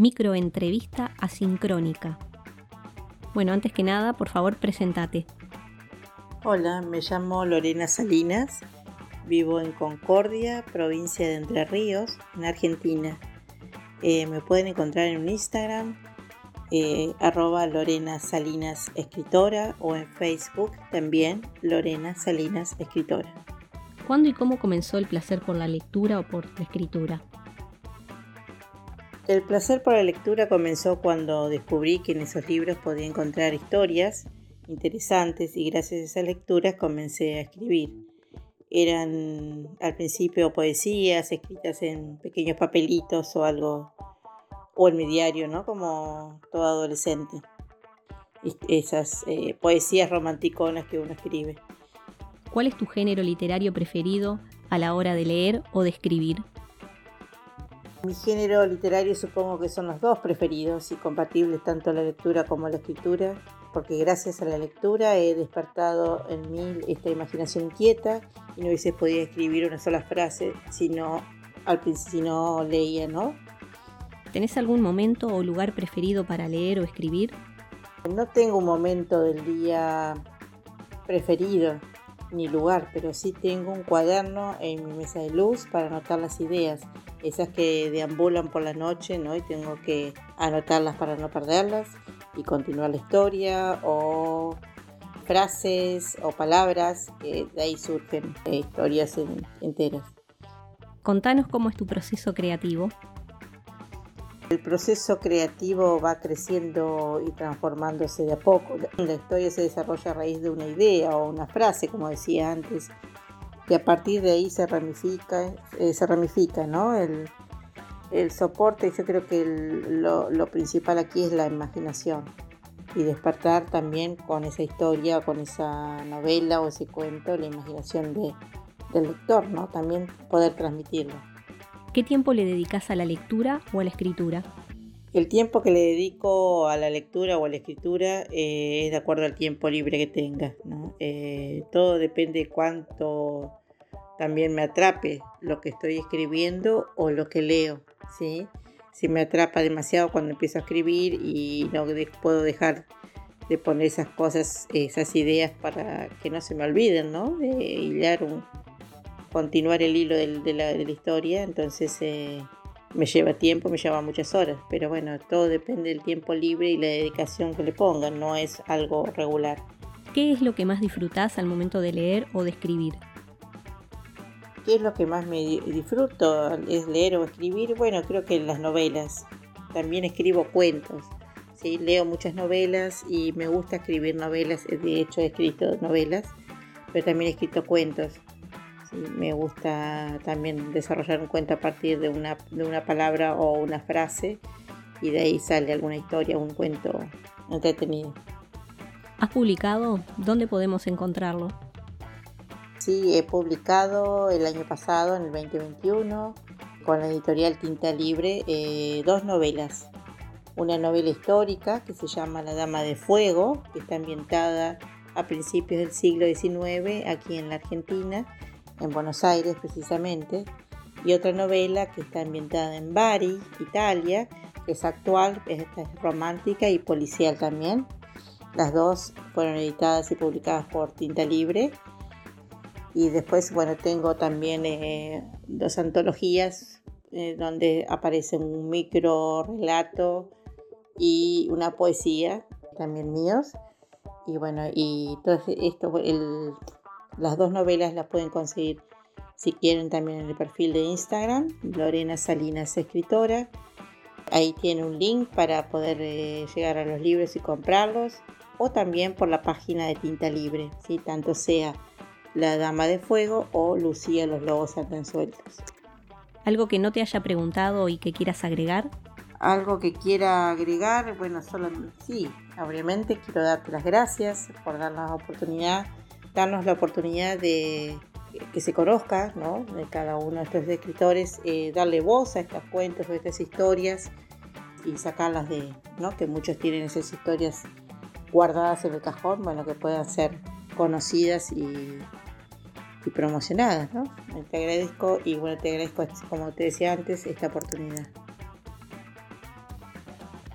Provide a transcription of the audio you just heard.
microentrevista asincrónica. Bueno, antes que nada, por favor, presentate. Hola, me llamo Lorena Salinas, vivo en Concordia, provincia de Entre Ríos, en Argentina. Eh, me pueden encontrar en un Instagram, eh, arroba Lorena Salinas Escritora, o en Facebook también, Lorena Salinas Escritora. ¿Cuándo y cómo comenzó el placer por la lectura o por la escritura? El placer por la lectura comenzó cuando descubrí que en esos libros podía encontrar historias interesantes y gracias a esas lecturas comencé a escribir. Eran al principio poesías escritas en pequeños papelitos o algo, o en mi diario, ¿no? Como todo adolescente. Esas eh, poesías romanticonas que uno escribe. ¿Cuál es tu género literario preferido a la hora de leer o de escribir? Mi género literario supongo que son los dos preferidos y compatibles tanto la lectura como la escritura, porque gracias a la lectura he despertado en mí esta imaginación inquieta y no hubiese podido escribir una sola frase si no, al, si no leía, ¿no? ¿Tenés algún momento o lugar preferido para leer o escribir? No tengo un momento del día preferido ni lugar, pero sí tengo un cuaderno en mi mesa de luz para anotar las ideas, esas que deambulan por la noche, ¿no? Y tengo que anotarlas para no perderlas y continuar la historia o frases o palabras que de ahí surgen eh, historias enteras. Contanos cómo es tu proceso creativo. El proceso creativo va creciendo y transformándose de a poco. La historia se desarrolla a raíz de una idea o una frase, como decía antes, que a partir de ahí se ramifica, eh, se ramifica ¿no? El, soporte, yo creo que lo, principal aquí es la imaginación y despertar también con esa historia, con esa novela o ese cuento, la imaginación de, del lector, ¿no? También poder transmitirlo. ¿Qué tiempo le dedicas a la lectura o a la escritura? El tiempo que le dedico a la lectura o a la escritura eh, es de acuerdo al tiempo libre que tenga. Eh, todo depende de cuánto también me atrape lo que estoy escribiendo o lo que leo. ¿sí? Si me atrapa demasiado cuando empiezo a escribir y no puedo dejar de poner esas cosas, esas ideas para que no se me olviden, ¿no? De hilar un, continuar el hilo de, la, historia, entonces eh, me lleva tiempo, me lleva muchas horas, pero bueno, todo depende del tiempo libre y la dedicación que le pongan, no es algo regular. ¿Qué es lo que más disfrutás al momento de leer o de escribir? ¿Qué es lo que más me disfruto? ¿Es leer o escribir? Bueno, creo que las novelas. También escribo cuentos. ¿sí? Leo muchas novelas y me gusta escribir novelas. De hecho, he escrito novelas, pero también he escrito cuentos me gusta también desarrollar un cuento a partir de una, de una palabra o una frase y de ahí sale alguna historia, un cuento entretenido. ¿Has publicado? ¿Dónde podemos encontrarlo? Sí, he publicado el año pasado, en el 2021, con la editorial Tinta Libre, eh, dos novelas. Una novela histórica que se llama La Dama de Fuego, que está ambientada a principios del siglo XIX aquí en la Argentina en Buenos Aires precisamente, y otra novela que está ambientada en Bari, Italia, que es actual, es, romántica y policial también. Las dos fueron editadas y publicadas por Tinta Libre. Y después, bueno, tengo también eh, dos antologías eh, donde aparece un micro relato y una poesía también míos. Y bueno, y todo esto, el, las dos novelas las pueden conseguir si quieren también en el perfil de Instagram, Lorena Salinas Escritora. Ahí tiene un link para poder eh, llegar a los libros y comprarlos. O también por la página de Tinta Libre, si tanto sea La Dama de Fuego o Lucía los Lobos andan sueltos. ¿Algo que no te haya preguntado y que quieras agregar? Algo que quiera agregar, bueno, solo sí, obviamente quiero darte las gracias por darnos la oportunidad darnos la oportunidad de que se conozca ¿no? de cada uno de estos escritores, eh, darle voz a estos cuentos o estas historias y sacarlas de, ¿no? que muchos tienen esas historias guardadas en el cajón, bueno, que puedan ser conocidas y, y promocionadas. ¿no? Te agradezco y bueno, te agradezco, como te decía antes, esta oportunidad.